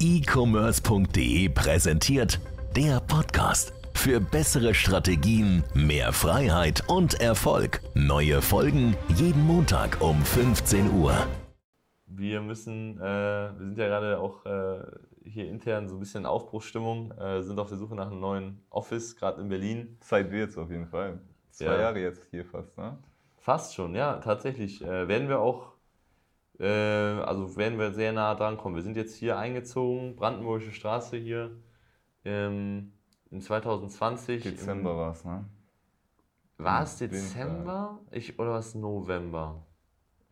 e-commerce.de präsentiert der Podcast. Für bessere Strategien, mehr Freiheit und Erfolg. Neue Folgen jeden Montag um 15 Uhr. Wir müssen, äh, wir sind ja gerade auch äh, hier intern so ein bisschen in Aufbruchsstimmung, äh, sind auf der Suche nach einem neuen Office, gerade in Berlin. Zeit wird's auf jeden Fall. Zwei Ja. Jahre jetzt hier fast, ne? Fast schon, ja, tatsächlich. Äh, werden wir auch, äh, also werden wir sehr nah dran kommen. Wir sind jetzt hier eingezogen, Brandenburgische Straße hier, ähm, in 2020. Dezember war's, ne? War es. Dezember? Ich, oder war es November?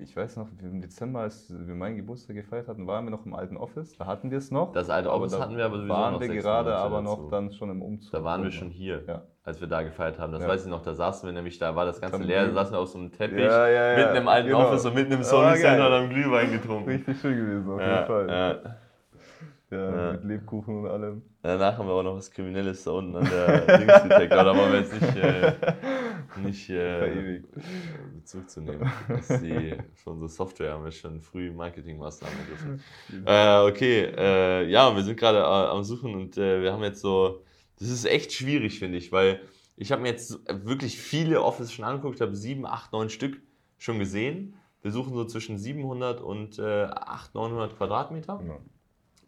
Ich weiß noch, im Dezember, als wir meinen Geburtstag gefeiert hatten, waren wir noch im alten Office. Da hatten wir es noch. Das alte Aber Office da hatten wir aber sowieso waren noch wir gerade Monate aber dazu. noch dann schon im Umzug. Da waren wir schon hier, Ja. als wir da gefeiert haben. Das Ja. weiß ich noch, da saßen wir nämlich, da war das ganze leer, da saßen wir auf so einem Teppich, Ja, ja, ja. mitten im alten Genau. Office und mitten im Sony. Center und haben Glühwein getrunken. Richtig schön gewesen, auf jeden Fall. ja. Ja, mit Lebkuchen und allem. Danach haben wir auch noch was Kriminelles da unten an der Dingsdetektor, da wollen wir jetzt nicht, äh, nicht äh, Verewigt. Bezug zu nehmen. Das ist die, für unsere Software haben wir schon früh Marketingmaßnahmen ergriffen. Äh, okay, äh, ja, wir sind gerade äh, am Suchen und äh, wir haben jetzt so, das ist echt schwierig, finde ich, weil ich habe mir jetzt so- wirklich viele Offices schon angeguckt, habe sieben, acht, neun Stück schon gesehen. Wir suchen so zwischen 700 und äh, 800, 900 Quadratmeter. Ja.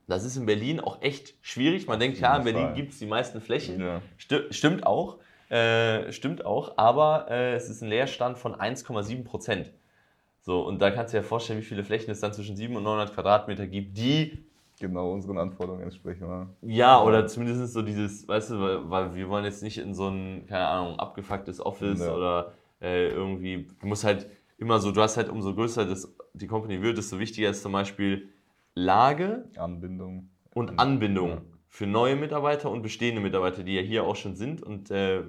Das ist in Berlin auch echt schwierig. Man denkt, ja, in Berlin gibt es die meisten Flächen. Ja. Sti stimmt auch. Äh, stimmt auch, aber äh, es ist ein Leerstand von 1,7 Prozent. So, und da kannst du dir ja vorstellen, wie viele Flächen es dann zwischen 700 und 900 Quadratmeter gibt, die, Genau unseren Anforderungen entsprechen. Ja. ja, oder zumindest so dieses, weißt du, weil, weil wir wollen jetzt nicht in so ein, keine Ahnung, abgefucktes Office Ja. oder äh, irgendwie, du musst halt immer so, du hast halt, umso größer das, die Company wird, desto wichtiger ist zum Beispiel Lage, Anbindung. und Anbindung Ja. Für neue Mitarbeiter und bestehende Mitarbeiter, die ja hier auch schon sind. Und äh,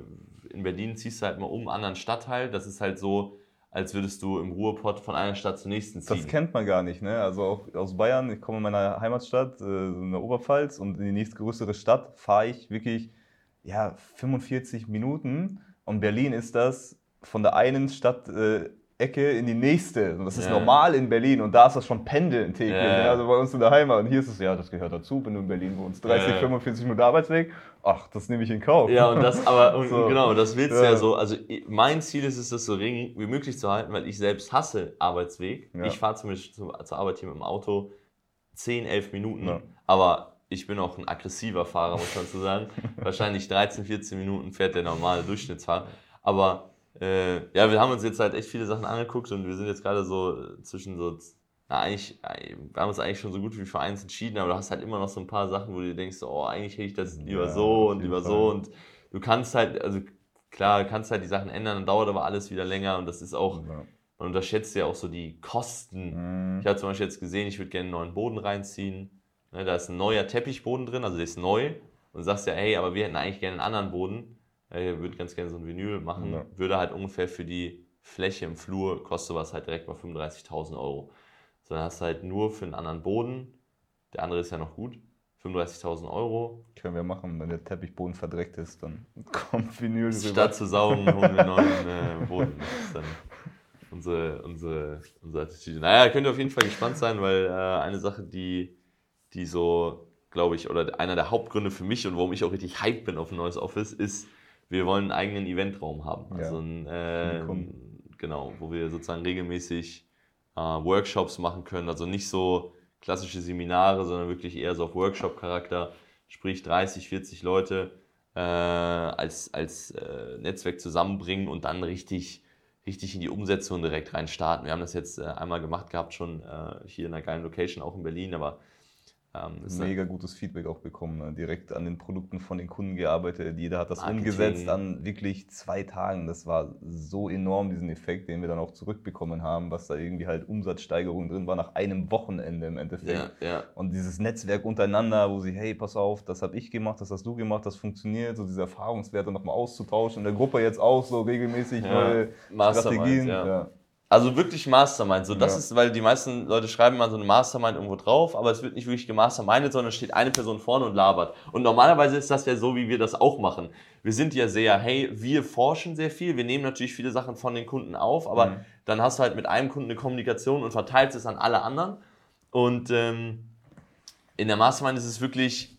in Berlin ziehst du halt mal um einen anderen Stadtteil. Das ist halt so, als würdest du im Ruhrpott von einer Stadt zur nächsten ziehen. Das kennt man gar nicht, ne? Also auch aus Bayern, ich komme in meiner Heimatstadt, äh, in der Oberpfalz und in die nächstgrößere Stadt fahre ich wirklich ja, 45 Minuten und Berlin ist das von der einen Stadtecke äh, Ecke in die nächste. Und das ist Ja. normal in Berlin und da ist das schon Pendeln täglich. Ja. Ne? Also bei uns in der Heimat. Und hier ist es, ja, das gehört dazu, wenn du in Berlin wohnst. 30, Ja. 45 Minuten Arbeitsweg, ach, das nehme ich in Kauf. Ja, und das, aber und, So. genau, das willst du Ja. so. Also mein Ziel ist es, das so gering wie möglich zu halten, weil ich selbst hasse Arbeitsweg. Ich fahre zum Beispiel zu, zur Arbeit hier mit dem Auto 10, 11 Minuten. Aber ich bin auch ein aggressiver Fahrer, muss man so sagen. Wahrscheinlich 13, 14 Minuten fährt der normale Durchschnittsfahrer. Aber äh, ja, wir haben uns jetzt halt echt viele Sachen angeguckt und wir sind jetzt gerade so zwischen so, na eigentlich, äh, wir haben uns eigentlich schon so gut wie für eins entschieden, aber du hast halt immer noch so ein paar Sachen, wo du dir denkst, oh, eigentlich hätte ich das lieber Ja, so und lieber Fall. so und du kannst halt, also klar, du kannst halt die Sachen ändern, dann dauert aber alles wieder länger und das ist auch, Ja. man unterschätzt ja auch so die Kosten. Mhm. Ich habe zum Beispiel jetzt gesehen, ich würde gerne einen neuen Boden reinziehen. Ne, da ist ein neuer Teppichboden drin, also der ist neu. Und sagst ja, hey, aber wir hätten eigentlich gerne einen anderen Boden. Ich würde ganz gerne so ein Vinyl machen. Ja. Würde halt ungefähr für die Fläche im Flur, kostet was halt direkt mal 35.000 Euro. So, dann hast du halt nur für einen anderen Boden, der andere ist ja noch gut, 35.000 Euro. Können wir machen, wenn der Teppichboden verdreckt ist, dann kommt Vinyl rüber. Statt zu saugen, holen wir einen neuen äh, Boden. Das ist dann unsere, unsere, unsere Attitüde. Naja, könnt ihr auf jeden Fall gespannt sein, weil äh, eine Sache, die, die so, glaube ich, oder einer der Hauptgründe für mich und warum ich auch richtig hyped bin auf ein neues Office, ist, wir wollen einen eigenen Eventraum haben. Also ein, äh, genau, wo wir sozusagen regelmäßig äh, Workshops machen können. Also nicht so klassische Seminare, sondern wirklich eher so auf Workshop-Charakter. Sprich 30, 40 Leute äh, als, als äh, Netzwerk zusammenbringen und dann richtig, richtig in die Umsetzung direkt rein starten. Wir haben das jetzt äh, einmal gemacht gehabt, schon äh, hier in einer geilen Location, auch in Berlin, aber ähm, ist Mega gutes Feedback auch bekommen. Ne? Direkt an den Produkten von den Kunden gearbeitet. Jeder hat das Marketing. umgesetzt an wirklich zwei Tagen. Das war so enorm, diesen Effekt, den wir dann auch zurückbekommen haben, was da irgendwie halt Umsatzsteigerung drin war nach einem Wochenende im Endeffekt. ja, ja, Und dieses Netzwerk untereinander, wo sie, hey, pass auf, das habe ich gemacht, das hast du gemacht, das funktioniert, so diese Erfahrungswerte nochmal auszutauschen. In der Gruppe jetzt auch so regelmäßig Ja. neue Strategien. Also wirklich Mastermind. So, das Ja. ist, weil die meisten Leute schreiben mal so eine Mastermind irgendwo drauf, aber es wird nicht wirklich gemastermindet, sondern es steht eine Person vorne und labert. Und normalerweise ist das ja so, wie wir das auch machen. Wir sind ja sehr, hey, wir forschen sehr viel, wir nehmen natürlich viele Sachen von den Kunden auf, aber Mhm. dann hast du halt mit einem Kunden eine Kommunikation und verteilst es an alle anderen. Und ähm, in der Mastermind ist es wirklich,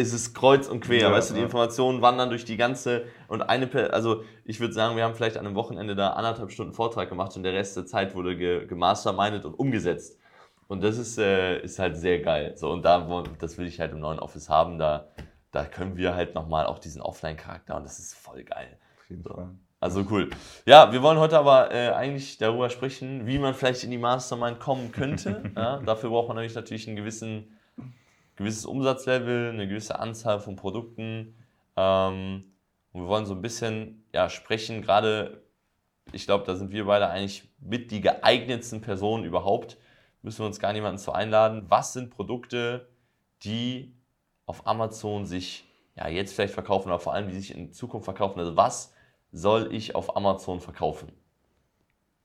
ist es kreuz und quer, Ja, weißt du, die. Informationen wandern durch die ganze und eine, Per- also ich würde sagen, wir haben vielleicht an einem Wochenende da anderthalb Stunden Vortrag gemacht und der Rest der Zeit wurde ge gemastermindet und umgesetzt. Und das ist, äh, ist halt sehr geil. So, und da, das will ich halt im neuen Office haben, da, da können wir halt nochmal auch diesen Offline-Charakter und das ist voll geil. Auf jeden Fall. Also cool. Ja, wir wollen heute aber äh, eigentlich darüber sprechen, wie man vielleicht in die Mastermind kommen könnte. ja, dafür braucht man nämlich natürlich ein gewissen, gewisses Umsatzlevel, eine gewisse Anzahl von Produkten. Ähm, und wir wollen so ein bisschen ja, sprechen, gerade, ich glaube, da sind wir beide eigentlich mit die geeignetsten Personen überhaupt. Müssen wir uns gar niemanden zu einladen. Was sind Produkte, die auf Amazon sich ja, jetzt vielleicht verkaufen, aber vor allem, die sich in Zukunft verkaufen? Also was soll ich auf Amazon verkaufen?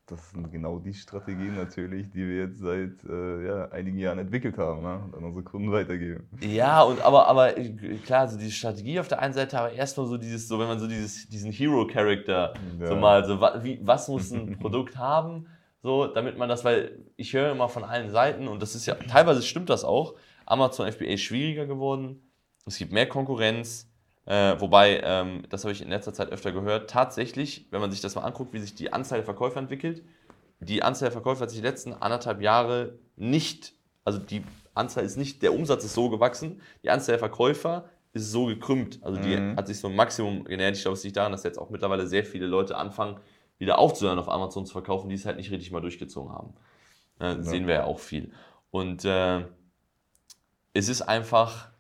Das sind genau die Strategien natürlich, die wir jetzt seit äh, ja, einigen Jahren entwickelt haben ne? und an unsere Kunden weitergeben. Ja, und aber, aber äh, klar, so diese Strategie auf der einen Seite, aber erstmal so dieses, so wenn man so dieses, diesen Hero-Character so Ja. mal, so wie, was muss ein Produkt haben, so, damit man das, weil ich höre immer von allen Seiten und das ist ja, teilweise stimmt das auch, Amazon FBA ist schwieriger geworden, es gibt mehr Konkurrenz, äh, wobei, ähm, das habe ich in letzter Zeit öfter gehört, tatsächlich, wenn man sich das mal anguckt, wie sich die Anzahl der Verkäufer entwickelt, die Anzahl der Verkäufer hat sich die letzten anderthalb Jahre nicht, also die Anzahl ist nicht, der Umsatz ist so gewachsen, die Anzahl der Verkäufer ist so gekrümmt. Also die Mhm. hat sich so ein Maximum genähert. Ich glaube, es liegt daran, dass jetzt auch mittlerweile sehr viele Leute anfangen, wieder aufzuhören, auf Amazon zu verkaufen, die es halt nicht richtig mal durchgezogen haben. Äh, Sehen wir ja auch viel. Und äh, es ist einfach,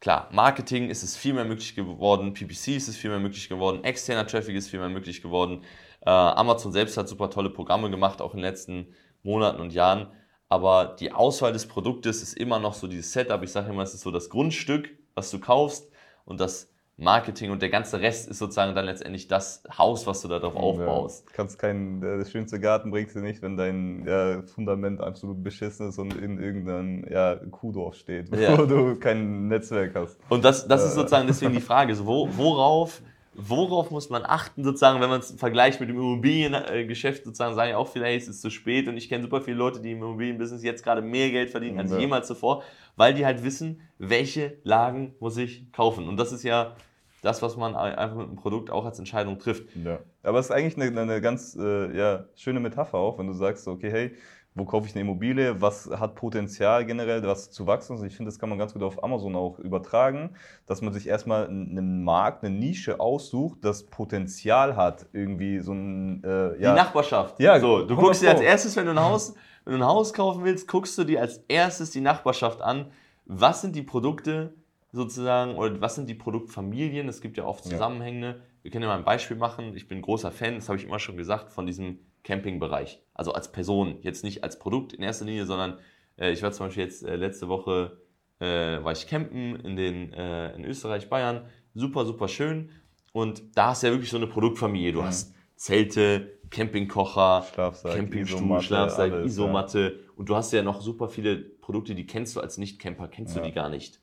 klar, Marketing ist es viel mehr möglich geworden, PPC ist es viel mehr möglich geworden, externer Traffic ist viel mehr möglich geworden. Äh, Amazon selbst hat super tolle Programme gemacht, auch in den letzten Monaten und Jahren. Aber die Auswahl des Produktes ist immer noch so dieses Setup. Ich sage immer, es ist so das Grundstück, was du kaufst und das Marketing und der ganze Rest ist sozusagen dann letztendlich das Haus, was du darauf aufbaust. Ja, kannst kein, der, der schönste Garten bringst du nicht, wenn dein ja, Fundament absolut beschissen ist und in irgendeinem ja, Kuhdorf steht, Ja. wo du kein Netzwerk hast. Und das, das ist Äh. sozusagen deswegen die Frage, so, wo, worauf, worauf muss man achten, sozusagen, wenn man es vergleicht mit dem Immobiliengeschäft, sozusagen, sagen ja auch viele, hey, es ist zu spät und ich kenne super viele Leute, die im Immobilienbusiness jetzt gerade mehr Geld verdienen als Ja. jemals zuvor, weil die halt wissen, welche Lagen muss ich kaufen. Und das ist ja das, was man einfach mit einem Produkt auch als Entscheidung trifft. Ja. Aber es ist eigentlich eine, eine ganz äh, ja, schöne Metapher auch, wenn du sagst, okay, hey, wo kaufe ich eine Immobilie, was hat Potenzial generell, was zu wachsen. Also ich finde, das kann man ganz gut auf Amazon auch übertragen, dass man sich erstmal einen Markt, eine Nische aussucht, das Potenzial hat, irgendwie so ein, äh, Die ja, Nachbarschaft. Ja, so, du 100 guckst dir als erstes, wenn du ein Haus, wenn du ein Haus kaufen willst, guckst du dir als erstes die Nachbarschaft an. Was sind die Produkte sozusagen oder was sind die Produktfamilien? Es gibt ja oft Ja. Zusammenhänge. Wir können ja mal ein Beispiel machen. Ich bin großer Fan, das habe ich immer schon gesagt, von diesem Campingbereich. Also als Person, jetzt nicht als Produkt in erster Linie, sondern äh, ich war zum Beispiel jetzt äh, letzte Woche äh, war ich campen in, den, äh, in Österreich, Bayern. Super, super schön. Und da hast du ja wirklich so eine Produktfamilie. Du Mhm. hast Zelte, Campingkocher, Schlafsack, Campingstuhl, Isomatte, Schlafsack, alles, Isomatte. Und du hast ja noch super viele Produkte, die kennst du als Nicht-Camper, kennst du Ja. die gar nicht.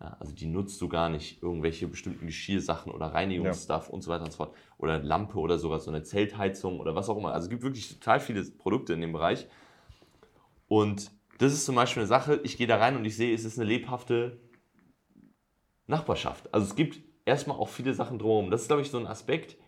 Ja, also die nutzt du gar nicht. Irgendwelche bestimmten Geschirrsachen oder Reinigungsstuff und so weiter und so fort. Oder Lampe oder sogar so eine Zeltheizung oder was auch immer. Also es gibt wirklich total viele Produkte in dem Bereich. Und das ist zum Beispiel eine Sache, ich gehe da rein und ich sehe, es ist eine lebhafte Nachbarschaft. Also es gibt erstmal auch viele Sachen drumherum. Das ist, glaube ich, so ein Aspekt,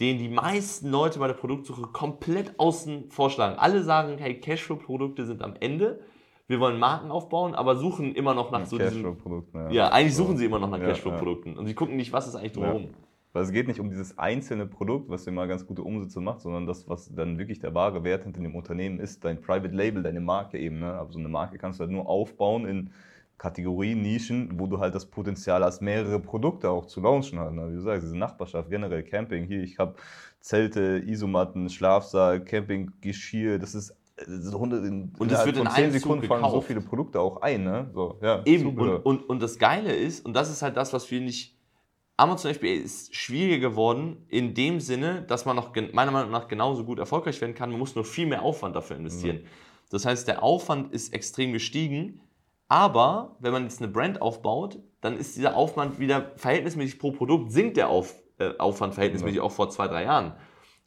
den die meisten Leute bei der Produktsuche komplett außen vorschlagen. Alle sagen, hey, Cashflow-Produkte sind am Ende. Wir wollen Marken aufbauen, aber suchen immer noch nach so diesen... Cashflow-Produkten. Ja, Ja, eigentlich suchen sie immer noch nach Cashflow-Produkten. Und sie gucken nicht, was ist eigentlich drumherum. Weil es geht nicht um dieses einzelne Produkt, was dir mal ganz gute Umsätze macht, sondern das, was dann wirklich der wahre Wert hinter dem Unternehmen ist, dein Private Label, deine Marke eben. Ne? Aber so eine Marke kannst du halt nur aufbauen in Kategorien, Nischen, wo du halt das Potenzial hast, mehrere Produkte auch zu launchen halt. Ne? Wie du sagst, diese Nachbarschaft, generell Camping. Hier, ich habe Zelte, Isomatten, Schlafsaal, Campinggeschirr, das ist so hundert- in, Und es wird in 10 einem Zug Sekunden fallen so viele Produkte auch ein. Ne? So, ja, Eben, und, und, und das Geile ist, und das ist halt das, was wir nicht. Amazon FBA ist schwieriger geworden, in dem Sinne, dass man noch meiner Meinung nach genauso gut erfolgreich werden kann. Man muss nur viel mehr Aufwand dafür investieren. Das heißt, der Aufwand ist extrem gestiegen, aber wenn man jetzt eine Brand aufbaut, dann ist dieser Aufwand wieder verhältnismäßig pro Produkt, sinkt der Auf, äh, Aufwand verhältnismäßig auch vor zwei, drei Jahren.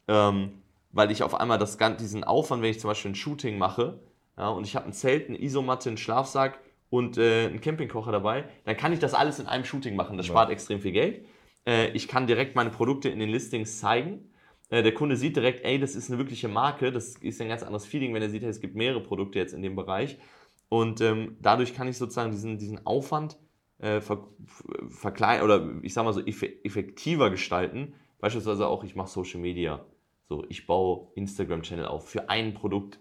Ähm, weil ich auf einmal das, diesen Aufwand, wenn ich zum Beispiel ein Shooting mache, ja, und ich habe ein Zelt, eine Isomatte, einen Schlafsack und äh, einen Campingkocher dabei, dann kann ich das alles in einem Shooting machen. Das spart extrem viel Geld. Äh, ich kann direkt meine Produkte in den Listings zeigen. Äh, der Kunde sieht direkt, ey, das ist eine wirkliche Marke. Das ist ein ganz anderes Feeling, wenn er sieht, hey, es gibt mehrere Produkte jetzt in dem Bereich. Und ähm, dadurch kann ich sozusagen diesen, diesen Aufwand äh, ver, verkleinen oder ich sag mal so effektiver gestalten. Beispielsweise auch, ich mache Social Media. So, ich baue Instagram-Channel auf für ein Produkt.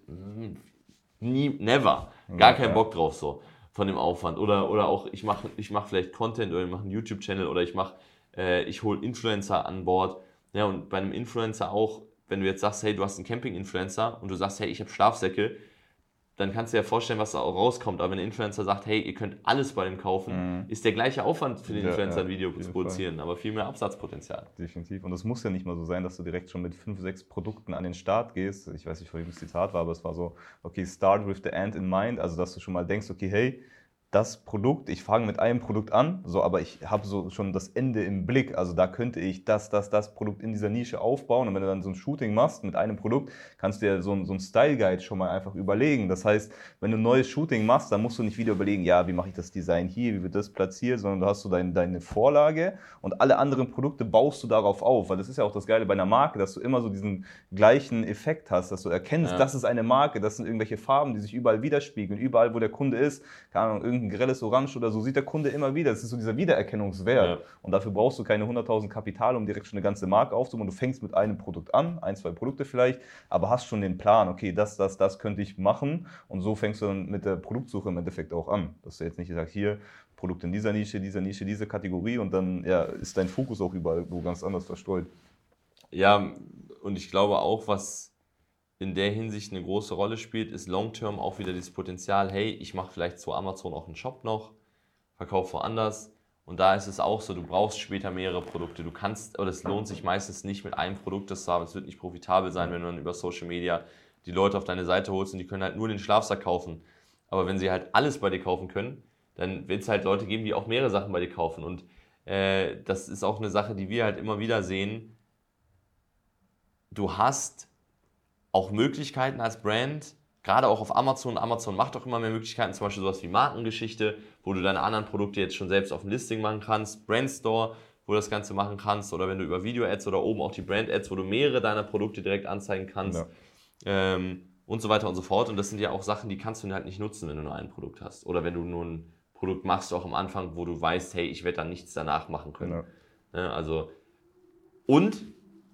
Nie, never. Gar keinen Bock drauf so von dem Aufwand. Oder, oder auch, ich mache ich mach vielleicht Content oder ich mache einen YouTube-Channel oder ich mache, äh, ich hole Influencer an Bord. Ja, und bei einem Influencer auch, wenn du jetzt sagst, hey, du hast einen Camping-Influencer und du sagst, hey, ich habe Schlafsäcke, dann kannst du dir ja vorstellen, was da auch rauskommt. Aber wenn ein Influencer sagt, hey, ihr könnt alles bei dem kaufen, mhm. ist der gleiche Aufwand für den ja, Influencer ein Video zu produzieren, Fall. aber viel mehr Absatzpotenzial. Definitiv. Und es muss ja nicht mal so sein, dass du direkt schon mit fünf, sechs Produkten an den Start gehst. Ich weiß nicht, wie das Zitat war, aber es war so, okay, start with the end in mind. Also, dass du schon mal denkst, okay, hey, das Produkt, ich fange mit einem Produkt an, so, aber ich habe so schon das Ende im Blick. Also da könnte ich das, das, das Produkt in dieser Nische aufbauen. Und wenn du dann so ein Shooting machst mit einem Produkt, kannst du dir so, so ein Style Guide schon mal einfach überlegen. Das heißt, wenn du ein neues Shooting machst, dann musst du nicht wieder überlegen, ja, wie mache ich das Design hier, wie wird das platziert, sondern du hast so dein, deine Vorlage und alle anderen Produkte baust du darauf auf. Weil das ist ja auch das Geile bei einer Marke, dass du immer so diesen gleichen Effekt hast, dass du erkennst, ja. das ist eine Marke, das sind irgendwelche Farben, die sich überall widerspiegeln, überall, wo der Kunde ist, keine Ahnung, ein grelles Orange oder so, sieht der Kunde immer wieder. Das ist so dieser Wiedererkennungswert. Ja. Und dafür brauchst du keine 100.000 Kapital, um direkt schon eine ganze Marke aufzubauen. Du fängst mit einem Produkt an, ein, zwei Produkte vielleicht, aber hast schon den Plan, okay, das, das, das könnte ich machen. Und so fängst du dann mit der Produktsuche im Endeffekt auch an. Dass du jetzt nicht sagst, hier, Produkt in dieser Nische, dieser Nische, diese Kategorie und dann ja, ist dein Fokus auch überall wo ganz anders verstreut. Ja, und ich glaube auch, was in der Hinsicht eine große Rolle spielt, ist long-term auch wieder dieses Potenzial, hey, ich mache vielleicht zu Amazon auch einen Shop noch, verkaufe woanders. Und da ist es auch so, du brauchst später mehrere Produkte. Du kannst, oder es lohnt sich meistens nicht mit einem Produkt das zu haben. Es wird nicht profitabel sein, wenn du dann über Social Media die Leute auf deine Seite holst und die können halt nur den Schlafsack kaufen. Aber wenn sie halt alles bei dir kaufen können, dann wird es halt Leute geben, die auch mehrere Sachen bei dir kaufen. Und äh, das ist auch eine Sache, die wir halt immer wieder sehen. Du hast auch Möglichkeiten als Brand, gerade auch auf Amazon. Amazon macht auch immer mehr Möglichkeiten, zum Beispiel sowas wie Markengeschichte, wo du deine anderen Produkte jetzt schon selbst auf dem Listing machen kannst, Brandstore, wo du das Ganze machen kannst, oder wenn du über Video-Ads oder oben auch die Brand-Ads, wo du mehrere deiner Produkte direkt anzeigen kannst. Ja. Ähm, und so weiter und so fort. Und das sind ja auch Sachen, die kannst du halt nicht nutzen, wenn du nur ein Produkt hast. Oder wenn du nur ein Produkt machst, auch am Anfang, wo du weißt, hey, ich werde dann nichts danach machen können. Ja. Ja, ne, also, und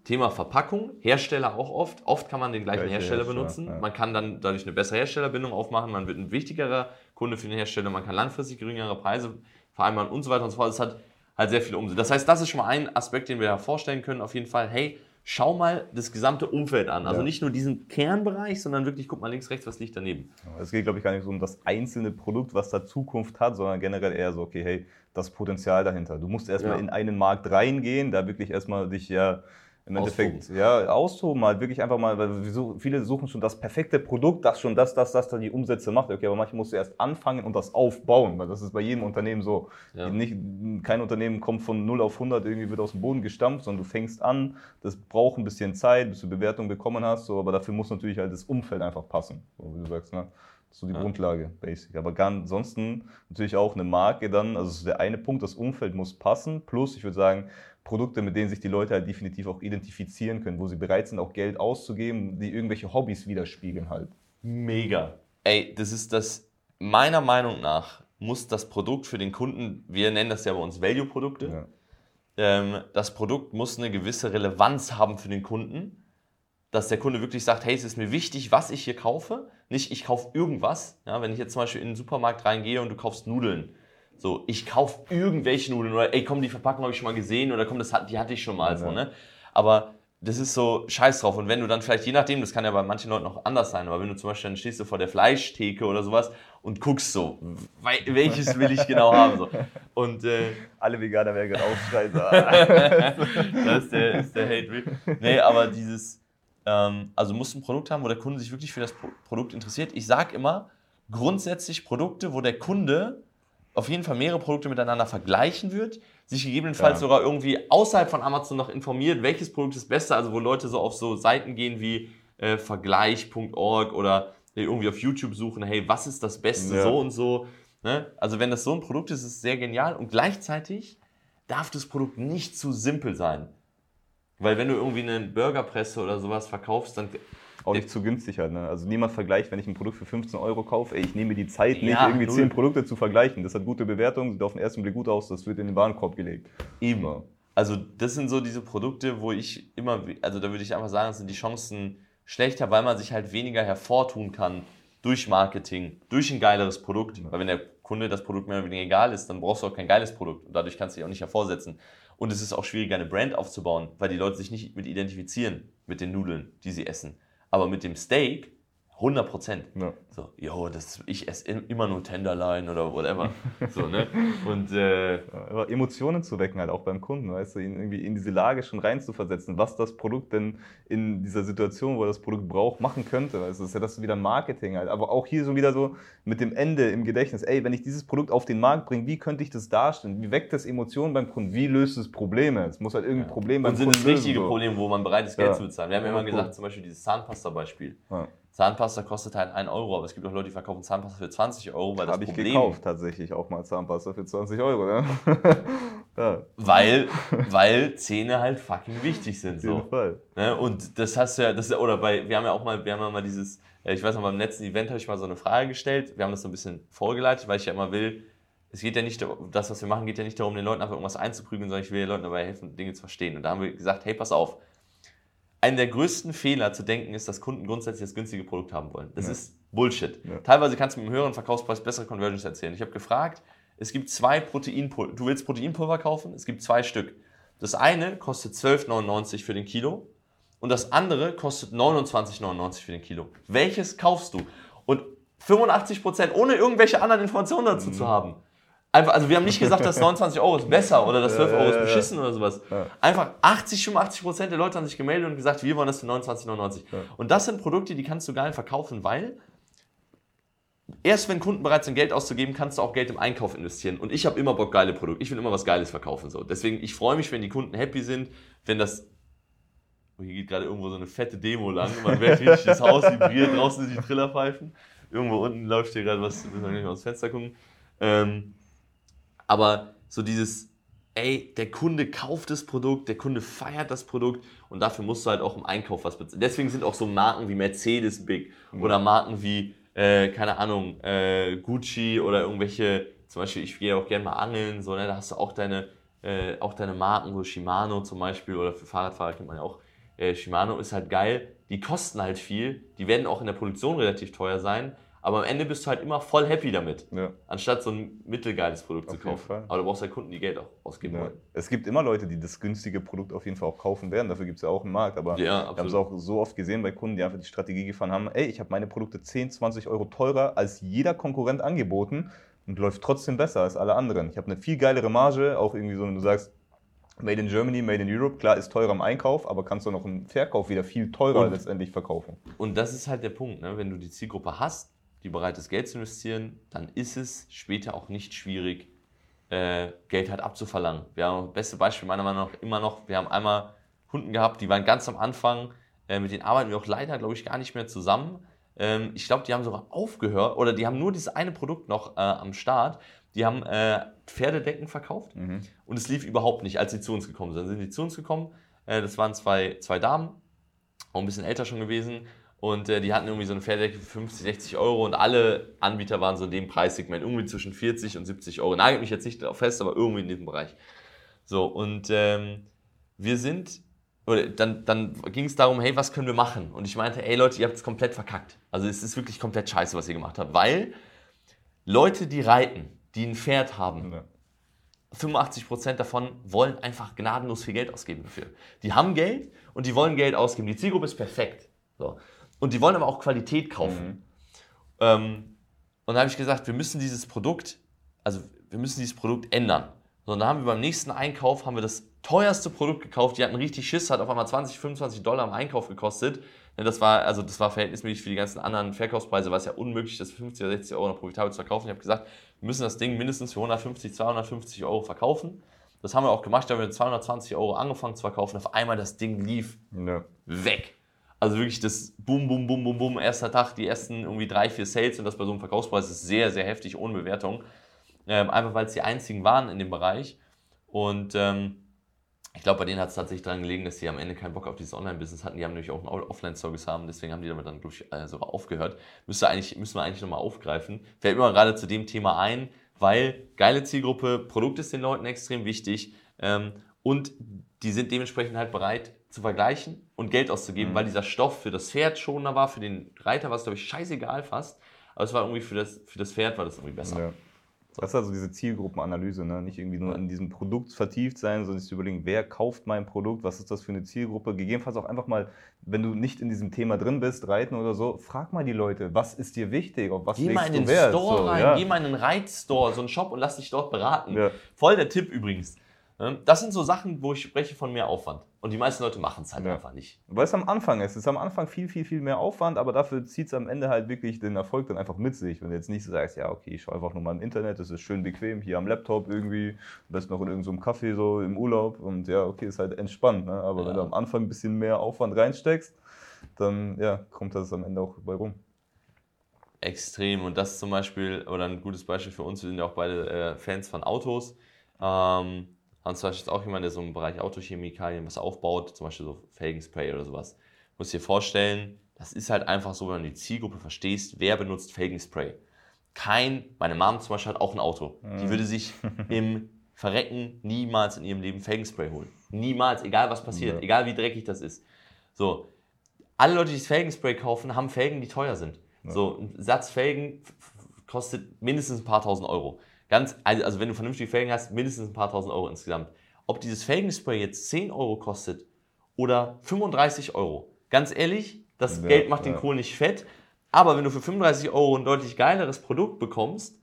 Thema Verpackung, Hersteller auch oft. Oft kann man den gleichen Gleiche Hersteller, Hersteller benutzen. Ja. Man kann dann dadurch eine bessere Herstellerbindung aufmachen. Man wird ein wichtigerer Kunde für den Hersteller. Man kann langfristig geringere Preise vereinbaren und so weiter und so fort. Es hat halt sehr viele Umsätze. Das heißt, das ist schon mal ein Aspekt, den wir hervorstellen können. Auf jeden Fall, hey, schau mal das gesamte Umfeld an. Also ja. nicht nur diesen Kernbereich, sondern wirklich guck mal links, rechts, was liegt daneben. Es geht, glaube ich, gar nicht so um das einzelne Produkt, was da Zukunft hat, sondern generell eher so, okay, hey, das Potenzial dahinter. Du musst erstmal ja. in einen Markt reingehen, da wirklich erstmal dich ja im Endeffekt, austoben. ja, austoben, halt wirklich einfach mal, weil so, viele suchen schon das perfekte Produkt, das schon das, das, das dann die Umsätze macht. Okay, aber manchmal musst du erst anfangen und das aufbauen, weil das ist bei jedem Unternehmen so. Ja. Nicht, kein Unternehmen kommt von 0 auf 100, irgendwie wird aus dem Boden gestampft, sondern du fängst an, das braucht ein bisschen Zeit, bis du Bewertung bekommen hast, so, aber dafür muss natürlich halt das Umfeld einfach passen, so wie du sagst, ne? Das ist so die ja. Grundlage, basic. Aber ansonsten natürlich auch eine Marke dann, also der eine Punkt, das Umfeld muss passen, plus ich würde sagen, Produkte, mit denen sich die Leute halt definitiv auch identifizieren können, wo sie bereit sind, auch Geld auszugeben, die irgendwelche Hobbys widerspiegeln halt. Mega. Ey, das ist das, meiner Meinung nach, muss das Produkt für den Kunden, wir nennen das ja bei uns Value-Produkte, ja. ähm, das Produkt muss eine gewisse Relevanz haben für den Kunden, dass der Kunde wirklich sagt, hey, es ist mir wichtig, was ich hier kaufe, nicht ich kaufe irgendwas. Ja, wenn ich jetzt zum Beispiel in den Supermarkt reingehe und du kaufst Nudeln, so, ich kaufe irgendwelche Nudeln oder ey, komm, die Verpackung habe ich schon mal gesehen oder komm, das hat, die hatte ich schon mal ja. so, ne? Aber das ist so scheiß drauf. Und wenn du dann vielleicht, je nachdem, das kann ja bei manchen Leuten auch anders sein, aber wenn du zum Beispiel dann stehst du vor der Fleischtheke oder sowas und guckst so, welches will ich genau haben. So. Und äh, alle Veganer werden aufschreien. das ist der, ist der Hate. Nee, aber dieses, ähm, also du musst ein Produkt haben, wo der Kunde sich wirklich für das Produkt interessiert. Ich sage immer, grundsätzlich Produkte, wo der Kunde auf jeden Fall mehrere Produkte miteinander vergleichen wird, sich gegebenenfalls ja. sogar irgendwie außerhalb von Amazon noch informiert, welches Produkt ist besser, also wo Leute so auf so Seiten gehen wie äh, vergleich.org oder irgendwie auf YouTube suchen, hey, was ist das Beste, ja. so und so. Ne? Also wenn das so ein Produkt ist, ist es sehr genial und gleichzeitig darf das Produkt nicht zu simpel sein. Weil wenn du irgendwie eine Burgerpresse oder sowas verkaufst, dann Auch nicht zu günstig halt. Ne? Also niemand vergleicht, wenn ich ein Produkt für 15 Euro kaufe, ey, ich nehme mir die Zeit nicht, Ja, irgendwie null. 10 Produkte zu vergleichen. Das hat gute Bewertungen, sieht auf den ersten Blick gut aus, das wird in den Warenkorb gelegt. Eben. Ja. Also das sind so diese Produkte, wo ich immer, also da würde ich einfach sagen, sind die Chancen schlechter, weil man sich halt weniger hervortun kann durch Marketing, durch ein geileres Produkt. Weil wenn der Kunde das Produkt mehr oder weniger egal ist, dann brauchst du auch kein geiles Produkt und dadurch kannst du dich auch nicht hervorsetzen. Und es ist auch schwieriger, eine Brand aufzubauen, weil die Leute sich nicht mit identifizieren mit den Nudeln, die sie essen. Aber mit dem Steak 100 Prozent. Ja. So, jo, das, ich esse immer nur Tenderloin oder whatever. So, ne? Und äh, Aber Emotionen zu wecken, halt auch beim Kunden, weißt du, ihn irgendwie in diese Lage schon reinzuversetzen, was das Produkt denn in dieser Situation, wo er das Produkt braucht, machen könnte. Weißt du, das ist ja das wieder Marketing halt. Aber auch hier so wieder so mit dem Ende im Gedächtnis. Ey, wenn ich dieses Produkt auf den Markt bringe, wie könnte ich das darstellen? Wie weckt das Emotionen beim Kunden? Wie löst es Probleme? Es muss halt irgendein Problem beim Und sind Kunden es richtige lösen, so. Probleme, wo man bereit ist, Geld Ja. zu bezahlen. Wir haben ja Ja, immer gesagt, zum Beispiel dieses Zahnpasta-Beispiel. Zahnpasta kostet halt 1 Euro, aber es gibt auch Leute, die verkaufen Zahnpasta für 20 Euro, weil das Habe ich Problem, gekauft tatsächlich auch mal Zahnpasta für 20 Euro. Ne? ja, weil, weil Zähne halt fucking wichtig sind. auf jeden So. Fall. Ne? Und das hast du ja, das oder bei, wir haben ja auch mal, wir haben ja mal dieses, äh, ich weiß noch, beim letzten Event habe ich mal so eine Frage gestellt, wir haben das so ein bisschen vorgeleitet, weil ich ja immer will, es geht ja nicht, darum- das, was wir machen, geht ja nicht darum, den Leuten einfach irgendwas einzuprügeln, sondern ich will den Leuten dabei helfen, Dinge zu verstehen. Und da haben wir gesagt, hey, pass auf, einer der größten Fehler zu denken ist, dass Kunden grundsätzlich das günstige Produkt haben wollen. Das Ja. ist Bullshit. Ja. Teilweise kannst du mit einem höheren Verkaufspreis bessere Conversions erzielen. Ich habe gefragt, es gibt zwei Proteinpulver. Du willst Proteinpulver kaufen? Es gibt zwei Stück. Das eine kostet 12,99 für den Kilo und das andere kostet 29,99 für den Kilo. Welches kaufst du? Und 85% ohne irgendwelche anderen Informationen dazu Mhm. zu haben. Einfach, also wir haben nicht gesagt, dass 29 Euro ist besser oder dass 12 Ja, Euro ist beschissen oder sowas. Einfach 80, 85 Prozent der Leute haben sich gemeldet und gesagt, wir wollen das für 29,99. Ja. Und das sind Produkte, die kannst du geil verkaufen, weil erst wenn Kunden bereit sind, Geld auszugeben, kannst du auch Geld im Einkauf investieren. Und ich habe immer Bock, geile Produkte. Ich will immer was Geiles verkaufen. So. Deswegen, ich freue mich, wenn die Kunden happy sind, wenn das. Oh, hier geht gerade irgendwo so eine fette Demo lang. Man merkt richtig, das Haus vibriert, draußen sind die Trillerpfeifen. Irgendwo unten läuft hier gerade was, müssen wir gleich mal aus dem Fenster gucken. Ähm, aber so dieses, ey, der Kunde kauft das Produkt, der Kunde feiert das Produkt und dafür musst du halt auch im Einkauf was bezahlen. Deswegen sind auch so Marken wie Mercedes big oder Marken wie, äh, keine Ahnung, äh, Gucci oder irgendwelche, zum Beispiel, ich gehe auch gerne mal angeln, so, ne, da hast du auch deine, äh, auch deine Marken, so Shimano zum Beispiel oder für Fahrradfahrer kennt man ja auch, äh, Shimano ist halt geil, die kosten halt viel, die werden auch in der Produktion relativ teuer sein, aber am Ende bist du halt immer voll happy damit. Ja. Anstatt so ein mittelgeiles Produkt Auf zu kaufen. Fall. Aber du brauchst ja Kunden, die Geld auch ausgeben Ja. wollen. Es gibt immer Leute, die das günstige Produkt auf jeden Fall auch kaufen werden. Dafür gibt es ja auch einen Markt. Aber Ja, wir haben es auch so oft gesehen bei Kunden, die einfach die Strategie gefahren haben: ey, ich habe meine Produkte 10, 20 Euro teurer als jeder Konkurrent angeboten und läuft trotzdem besser als alle anderen. Ich habe eine viel geilere Marge, auch irgendwie so, wenn du sagst, Made in Germany, Made in Europe, klar ist teurer im Einkauf, aber kannst du noch im Verkauf wieder viel teurer Und- letztendlich verkaufen. Und das ist halt der Punkt, ne? wenn du die Zielgruppe hast, die bereit ist, Geld zu investieren, dann ist es später auch nicht schwierig, äh, Geld halt abzuverlangen. Wir haben das beste Beispiel meiner Meinung nach immer noch, wir haben einmal Kunden gehabt, die waren ganz am Anfang, äh, mit denen arbeiten wir auch leider, glaube ich, gar nicht mehr zusammen. Ähm, ich glaube, die haben sogar aufgehört oder die haben nur dieses eine Produkt noch äh, am Start. Die haben äh, Pferdedecken verkauft Mhm. und es lief überhaupt nicht, als sie zu uns gekommen sind. Dann sind die zu uns gekommen, äh, das waren zwei, zwei Damen, auch ein bisschen älter schon gewesen. Und äh, die hatten irgendwie so eine Pferdedecke für 50, 60 Euro und alle Anbieter waren so in dem Preissegment, irgendwie zwischen 40 und 70 Euro. Nagelt mich jetzt nicht darauf fest, aber irgendwie in diesem Bereich. So, und ähm, wir sind, oder dann, dann ging es darum, hey, was können wir machen? Und ich meinte, ey Leute, ihr habt es komplett verkackt. Also es ist wirklich komplett scheiße, was ihr gemacht habt, weil Leute, die reiten, die ein Pferd haben, Ja. 85% davon wollen einfach gnadenlos viel Geld ausgeben dafür. Die haben Geld und die wollen Geld ausgeben. Die Zielgruppe ist perfekt. So. Und die wollen aber auch Qualität kaufen. Ähm, und da habe ich gesagt, wir müssen dieses Produkt, also wir müssen dieses Produkt ändern. So, und dann haben wir beim nächsten Einkauf haben wir das teuerste Produkt gekauft. Die hatten richtig Schiss, hat auf einmal 20, 25 Dollar im Einkauf gekostet. Ne, Das war, also das war verhältnismäßig für die ganzen anderen Verkaufspreise, war es ja unmöglich, das für 50 oder 60 Euro noch profitabel zu verkaufen. Ich habe gesagt, wir müssen das Ding mindestens für 150, 250 Euro verkaufen. Das haben wir auch gemacht, da haben wir mit 220 Euro angefangen zu verkaufen. Auf einmal das Ding lief Ja. weg. Also wirklich das Boom, Boom, Boom, Boom, Boom, erster Tag, die ersten irgendwie drei, vier Sales und das bei so einem Verkaufspreis ist sehr, sehr heftig, ohne Bewertung. ähm, einfach weil es die einzigen waren in dem Bereich. Und ähm, ich glaube, bei denen hat es tatsächlich daran gelegen, dass sie am Ende keinen Bock auf dieses Online-Business hatten. Die haben nämlich auch einen Offline-Service haben, deswegen haben die damit dann, ich, äh, sogar aufgehört. Müsste eigentlich, müssen wir eigentlich nochmal aufgreifen. Fällt mir gerade zu dem Thema ein, weil geile Zielgruppe, Produkt ist den Leuten extrem wichtig ähm, und die sind dementsprechend halt bereit zu vergleichen und Geld auszugeben, mhm. weil dieser Stoff für das Pferd schonender war, für den Reiter war es, glaube ich, scheißegal fast. Aber es war irgendwie für das, für das Pferd war das irgendwie besser. Ja. Das ist also diese Zielgruppenanalyse, ne? nicht irgendwie nur in diesem Produkt vertieft sein, sondern sich zu überlegen, wer kauft mein Produkt, was ist das für eine Zielgruppe. Gegebenenfalls auch einfach mal, wenn du nicht in diesem Thema drin bist, Reiten oder so, frag mal die Leute, was ist dir wichtig, auf was Geh mal in den Wert? Store so, rein, ja. geh mal in einen Reitstore, so einen Shop und lass dich dort beraten. Ja. Voll der Tipp übrigens. Ne? Das sind so Sachen, wo ich spreche von mehr Aufwand. Und die meisten Leute machen es halt ja. einfach nicht. Weil es am Anfang ist. Es ist am Anfang viel, viel, viel mehr Aufwand, aber dafür zieht es am Ende halt wirklich den Erfolg dann einfach mit sich. Wenn du jetzt nicht so sagst, ja, okay, ich schaue einfach nur mal im Internet, das ist schön bequem, hier am Laptop irgendwie, am besten noch in irgendeinem so Café so im Urlaub und ja, okay, ist halt entspannt. Ne? Aber ja. wenn du am Anfang ein bisschen mehr Aufwand reinsteckst, dann ja, kommt das am Ende auch bei rum. Extrem. Und das zum Beispiel, oder ein gutes Beispiel für uns, wir sind ja auch beide äh, Fans von Autos. Ähm, haben zum Beispiel auch jemand, der so im Bereich Autochemikalien was aufbaut, zum Beispiel so Felgenspray oder sowas. Muss dir vorstellen, das ist halt einfach so, wenn du die Zielgruppe verstehst, wer benutzt Felgenspray. Kein, meine Mom zum Beispiel hat auch ein Auto. Die mhm. würde sich im Verrecken niemals in ihrem Leben Felgenspray holen. Niemals, egal was passiert, ja. egal wie dreckig das ist. So, alle Leute, die das Felgenspray kaufen, haben Felgen, die teuer sind. Ja. So, ein Satz Felgen kostet mindestens ein paar tausend Euro. Ganz, also, also wenn du vernünftige Felgen hast, mindestens ein paar tausend Euro insgesamt. Ob dieses Felgenspray jetzt 10 Euro kostet oder 35 Euro, ganz ehrlich, das ja, Geld macht ja. den Kohl nicht fett. Aber wenn du für 35 Euro ein deutlich geileres Produkt bekommst,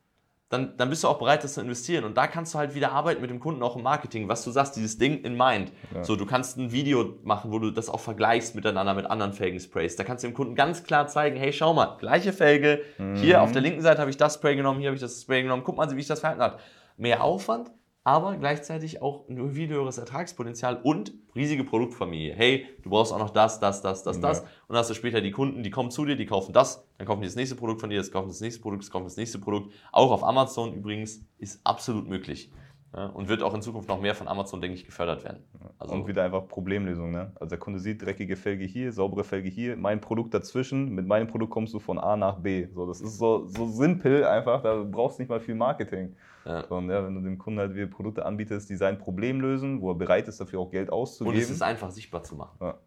dann, dann bist du auch bereit, das zu investieren. Und da kannst du halt wieder arbeiten mit dem Kunden auch im Marketing. Was du sagst, dieses Ding in Mind. Ja. So, du kannst ein Video machen, wo du das auch vergleichst miteinander mit anderen Felgensprays. Da kannst du dem Kunden ganz klar zeigen, hey, schau mal, gleiche Felge. Mhm. Hier auf der linken Seite habe ich das Spray genommen, hier habe ich das Spray genommen. Guck mal, wie ich das verhalten hat. Mehr Aufwand, aber gleichzeitig auch ein viel höheres Ertragspotenzial und riesige Produktfamilie. Hey, du brauchst auch noch das, das, das, das, ja. das. Und dann hast du später die Kunden, die kommen zu dir, die kaufen das, dann kaufen die das nächste Produkt von dir, das kaufen das nächste Produkt, das kaufen das nächste Produkt. Auch auf Amazon übrigens ist absolut möglich. Und wird auch in Zukunft noch mehr von Amazon, denke ich, gefördert werden. Also und wieder einfach Problemlösung. Ne? Also der Kunde sieht dreckige Felge hier, saubere Felge hier, mein Produkt dazwischen. Mit meinem Produkt kommst du von A nach B. So, das ist so, so simpel einfach, da brauchst du nicht mal viel Marketing. Ja. Und ja, wenn du dem Kunden halt wieder Produkte anbietest, die sein Problem lösen, wo er bereit ist, dafür auch Geld auszugeben. Und es ist einfach sichtbar zu machen. Ja.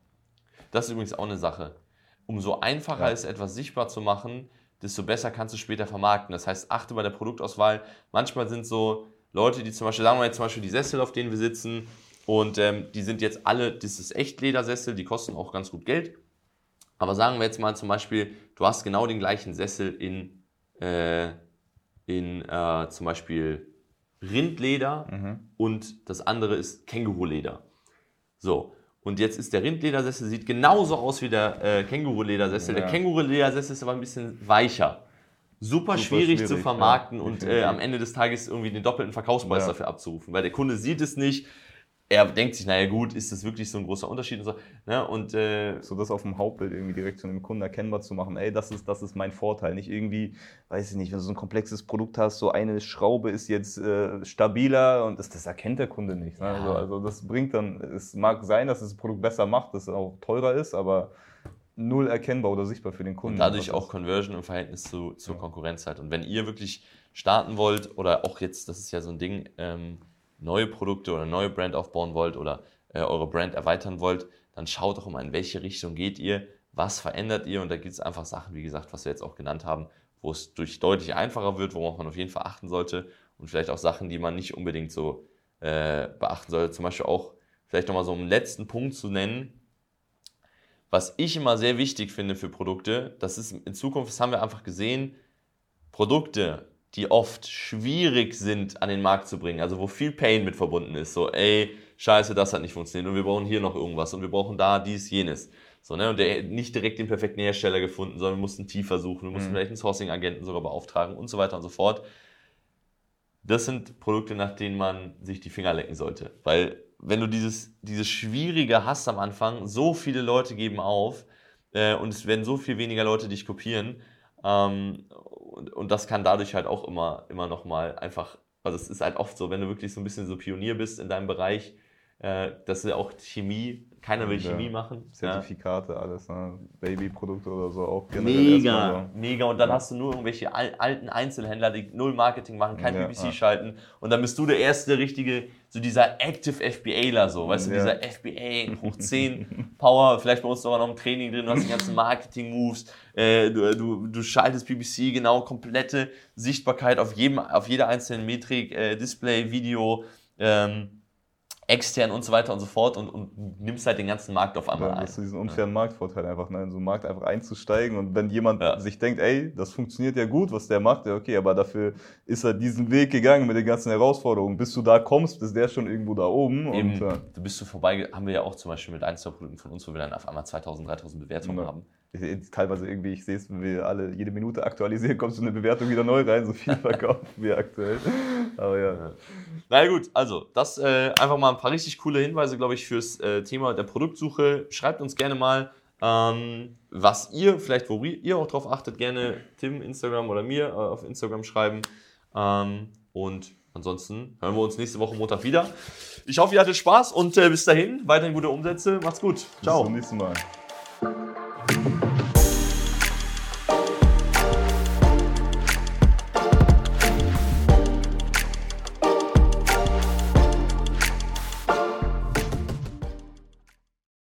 Das ist übrigens auch eine Sache. Umso einfacher ist etwas sichtbar zu machen, desto besser kannst du später vermarkten. Das heißt, achte bei der Produktauswahl. Manchmal sind so Leute, die zum Beispiel, sagen wir jetzt zum Beispiel die Sessel, auf denen wir sitzen, und ähm, die sind jetzt alle, das ist echt Ledersessel, die kosten auch ganz gut Geld. Aber sagen wir jetzt mal zum Beispiel, du hast genau den gleichen Sessel in, äh, in äh, zum Beispiel Rindleder mhm. und das andere ist Känguruleder. So, und jetzt ist der Rindledersessel, sieht genauso aus wie der äh, Känguruledersessel. Ja. Der Känguruledersessel ist aber ein bisschen weicher. Super, Super schwierig, schwierig, zu vermarkten ja. und äh, am Ende des Tages irgendwie den doppelten Verkaufspreis ja. dafür abzurufen, weil der Kunde sieht es nicht, er denkt sich, naja gut, ist das wirklich so ein großer Unterschied und so. Ne? Und, äh, so das auf dem Hauptbild irgendwie direkt zu dem Kunden erkennbar zu machen, ey, das ist, das ist mein Vorteil. Nicht irgendwie, weiß ich nicht, wenn du so ein komplexes Produkt hast, so eine Schraube ist jetzt äh, stabiler und das, das erkennt der Kunde nicht. Ne? Ja. Also, also das bringt dann, es mag sein, dass das Produkt besser macht, dass es auch teurer ist, aber null erkennbar oder sichtbar für den Kunden. Und dadurch auch Conversion im Verhältnis zu, zur ja. Konkurrenz halt. Und wenn ihr wirklich starten wollt oder auch jetzt, das ist ja so ein Ding, ähm, neue Produkte oder neue Brand aufbauen wollt oder äh, eure Brand erweitern wollt, dann schaut doch mal, in welche Richtung geht ihr, was verändert ihr und da gibt es einfach Sachen, wie gesagt, was wir jetzt auch genannt haben, wo es durch deutlich einfacher wird, worauf man auf jeden Fall achten sollte und vielleicht auch Sachen, die man nicht unbedingt so äh, beachten sollte. Zum Beispiel auch vielleicht nochmal so einen letzten Punkt zu nennen, was ich immer sehr wichtig finde für Produkte, das ist in Zukunft, das haben wir einfach gesehen, Produkte, die oft schwierig sind an den Markt zu bringen, also wo viel Pain mit verbunden ist, so ey, scheiße, das hat nicht funktioniert und wir brauchen hier noch irgendwas und wir brauchen da dies, jenes. So, ne? Und der nicht direkt den perfekten Hersteller gefunden, sondern wir mussten tiefer suchen, wir mussten mhm. vielleicht einen Sourcing-Agenten sogar beauftragen und so weiter und so fort. Das sind Produkte, nach denen man sich die Finger lecken sollte. Weil wenn du dieses, dieses Schwierige hast am Anfang, so viele Leute geben auf äh, und es werden so viel weniger Leute dich kopieren, ähm, und, und das kann dadurch halt auch immer, immer nochmal einfach also es ist halt oft so, wenn du wirklich so ein bisschen so Pionier bist in deinem Bereich, äh, dass du auch Chemie, keiner will Ja. Chemie machen. Ja. Zertifikate, alles, ne? Babyprodukte oder so auch Mega, so. mega. Und dann hast du nur irgendwelche al alten Einzelhändler, die null Marketing machen, kein Ja, ja. schalten. Und dann bist du der erste richtige, so dieser Active FBAler, so, weißt du, Ja. dieser FBA hoch 10 Power, vielleicht bei uns sogar noch im Training drin, du hast die ganzen Marketing-Moves, äh, du, du, du schaltest PPC, genau, komplette Sichtbarkeit auf jedem, auf jeder einzelnen Metrik, äh, Display, Video, ähm, extern und so weiter und so fort und, und nimmst halt den ganzen Markt auf einmal Dann ein. hast du diesen unfairen Marktvorteil einfach, ne? in so einen Markt einfach einzusteigen und wenn jemand Ja. sich denkt, ey, das funktioniert ja gut, was der macht, ja okay, aber dafür ist er diesen Weg gegangen mit den ganzen Herausforderungen. Bis du da kommst, ist der schon irgendwo da oben Eben, und äh, du bist so vorbei, haben wir ja auch zum Beispiel mit ein, zwei Produkten von uns, wo wir dann auf einmal 2000, 3000 Bewertungen Ja. haben. Teilweise irgendwie, ich sehe es, wenn wir alle jede Minute aktualisieren, kommt so eine Bewertung wieder neu rein, so viel verkaufen wir aktuell. Aber ja. Na ja, gut, also das äh, einfach mal ein paar richtig coole Hinweise, glaube ich, fürs äh, Thema der Produktsuche. Schreibt uns gerne mal, ähm, was ihr, vielleicht wo ihr auch drauf achtet, gerne Tim, Instagram oder mir äh, auf Instagram schreiben. Ähm, und ansonsten hören wir uns nächste Woche Montag wieder. Ich hoffe, ihr hattet Spaß und äh, bis dahin, weiterhin gute Umsätze. Macht's gut. Ciao. Bis zum nächsten Mal.